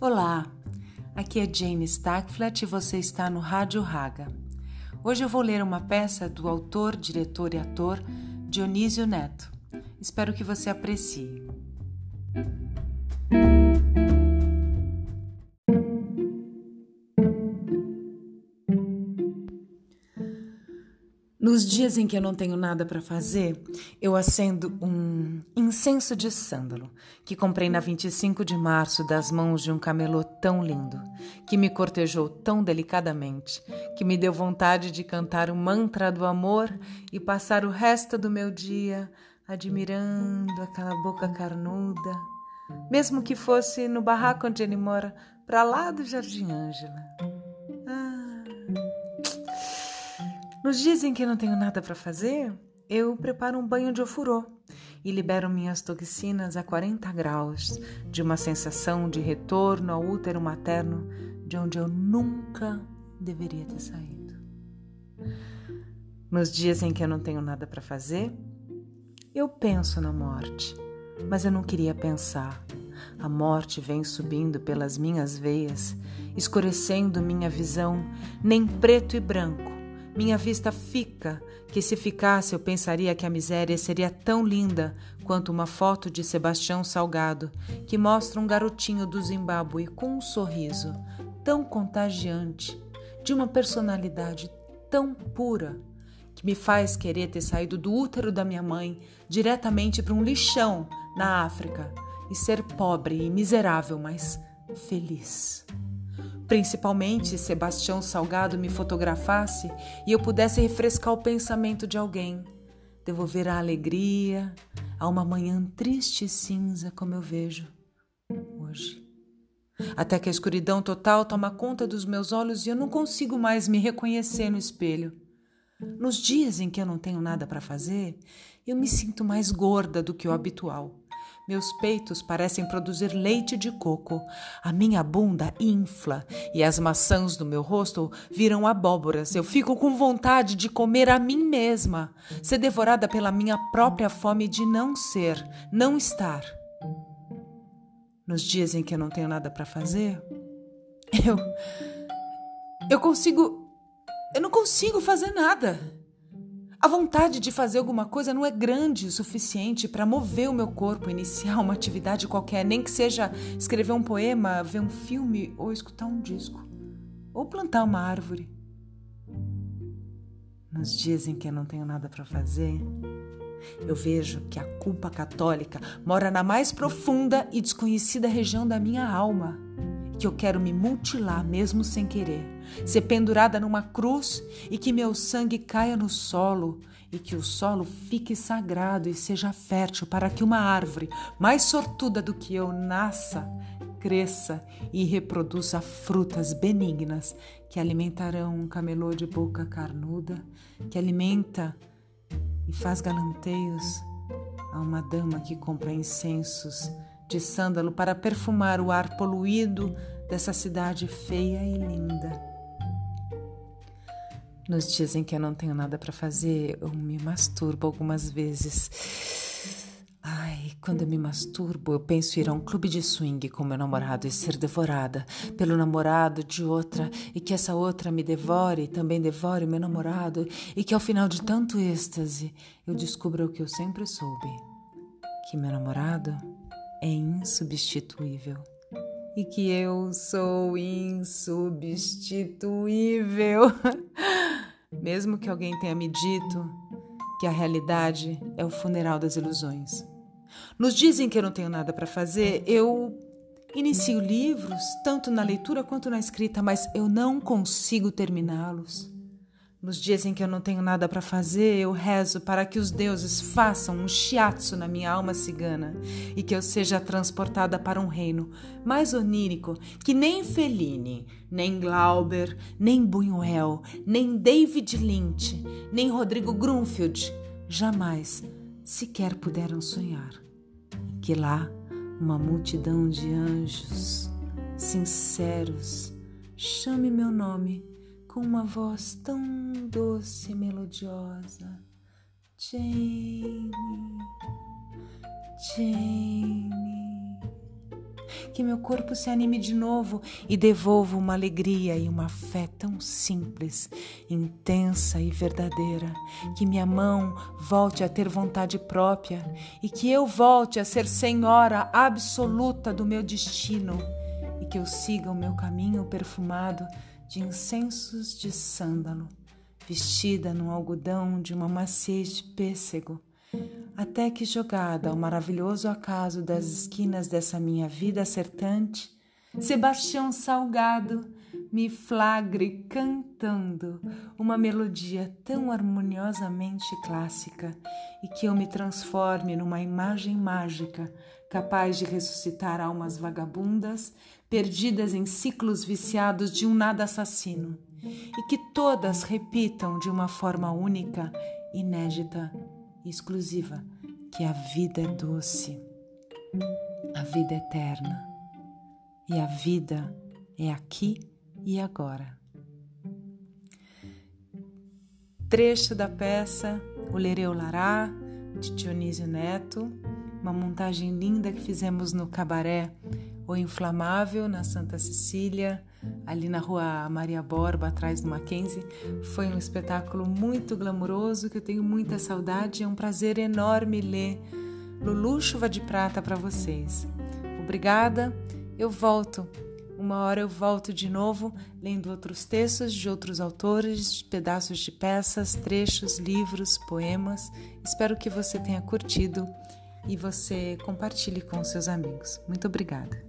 Olá, aqui é Jane Stackflat e você está no Rádio Raga. Hoje eu vou ler uma peça do autor, diretor e ator Dionísio Neto. Espero que você aprecie. Nos dias em que eu não tenho nada para fazer, eu acendo um incenso de sândalo que comprei na 25 de março das mãos de um camelô tão lindo, que me cortejou tão delicadamente, que me deu vontade de cantar o mantra do amor e passar o resto do meu dia admirando aquela boca carnuda, mesmo que fosse no barraco onde ele mora, para lá do Jardim Ângela. Nos dias em que não tenho nada para fazer, eu preparo um banho de ofurô e libero minhas toxinas a 40 graus, de uma sensação de retorno ao útero materno de onde eu nunca deveria ter saído. Nos dias em que eu não tenho nada para fazer, eu penso na morte, mas eu não queria pensar. A morte vem subindo pelas minhas veias, escurecendo minha visão, nem preto e branco minha vista fica, que se ficasse eu pensaria que a miséria seria tão linda quanto uma foto de Sebastião Salgado, que mostra um garotinho do Zimbábue com um sorriso tão contagiante, de uma personalidade tão pura, que me faz querer ter saído do útero da minha mãe diretamente para um lixão na África e ser pobre e miserável, mas feliz. Principalmente se Sebastião Salgado me fotografasse e eu pudesse refrescar o pensamento de alguém, devolver a alegria a uma manhã triste e cinza como eu vejo hoje. Até que a escuridão total toma conta dos meus olhos e eu não consigo mais me reconhecer no espelho. Nos dias em que eu não tenho nada para fazer, eu me sinto mais gorda do que o habitual. Meus peitos parecem produzir leite de coco, a minha bunda infla e as maçãs do meu rosto viram abóboras. Eu fico com vontade de comer a mim mesma, ser devorada pela minha própria fome de não ser, não estar. Nos dias em que eu não tenho nada para fazer, eu. Eu consigo. Eu não consigo fazer nada. A vontade de fazer alguma coisa não é grande o suficiente para mover o meu corpo, iniciar uma atividade qualquer, nem que seja escrever um poema, ver um filme ou escutar um disco, ou plantar uma árvore. Nos dias em que eu não tenho nada para fazer, eu vejo que a culpa católica mora na mais profunda e desconhecida região da minha alma que eu quero me mutilar mesmo sem querer, ser pendurada numa cruz e que meu sangue caia no solo e que o solo fique sagrado e seja fértil para que uma árvore mais sortuda do que eu nasça, cresça e reproduza frutas benignas que alimentarão um camelô de boca carnuda, que alimenta e faz galanteios a uma dama que compra incensos de sândalo para perfumar o ar poluído dessa cidade feia e linda. Nos dias em que eu não tenho nada para fazer, eu me masturbo algumas vezes. Ai, quando eu me masturbo, eu penso ir a um clube de swing com meu namorado e ser devorada pelo namorado de outra e que essa outra me devore e também devore meu namorado e que ao final de tanto êxtase eu descubra o que eu sempre soube: que meu namorado é insubstituível e que eu sou insubstituível. Mesmo que alguém tenha me dito que a realidade é o funeral das ilusões. Nos dizem que eu não tenho nada para fazer, eu inicio livros, tanto na leitura quanto na escrita, mas eu não consigo terminá-los. Nos dias em que eu não tenho nada para fazer, eu rezo para que os deuses façam um shiatsu na minha alma cigana e que eu seja transportada para um reino mais onírico que nem Fellini, nem Glauber, nem Buñuel, nem David Lynch, nem Rodrigo Grunfield jamais sequer puderam sonhar. Que lá uma multidão de anjos sinceros chame meu nome com uma voz tão doce e melodiosa. Jane, Jane. que meu corpo se anime de novo e devolva uma alegria e uma fé tão simples, intensa e verdadeira, que minha mão volte a ter vontade própria e que eu volte a ser senhora absoluta do meu destino e que eu siga o meu caminho perfumado de incensos de sândalo, vestida num algodão de uma maciez de pêssego até que, jogada ao maravilhoso acaso das esquinas dessa minha vida acertante, Sebastião Salgado me flagre cantando uma melodia tão harmoniosamente clássica e que eu me transforme numa imagem mágica capaz de ressuscitar almas vagabundas perdidas em ciclos viciados de um nada assassino e que todas repitam de uma forma única, inédita exclusiva, que a vida é doce, a vida é eterna e a vida é aqui e agora. Trecho da peça O Lereu Lará, de Dionísio Neto, uma montagem linda que fizemos no cabaré O Inflamável, na Santa Cecília, ali na rua Maria Borba, atrás do Mackenzie. Foi um espetáculo muito glamuroso que eu tenho muita saudade. É um prazer enorme ler Lulu Chuva de Prata para vocês. Obrigada, eu volto. Uma hora eu volto de novo lendo outros textos de outros autores, pedaços de peças, trechos, livros, poemas. Espero que você tenha curtido e você compartilhe com seus amigos. Muito obrigada.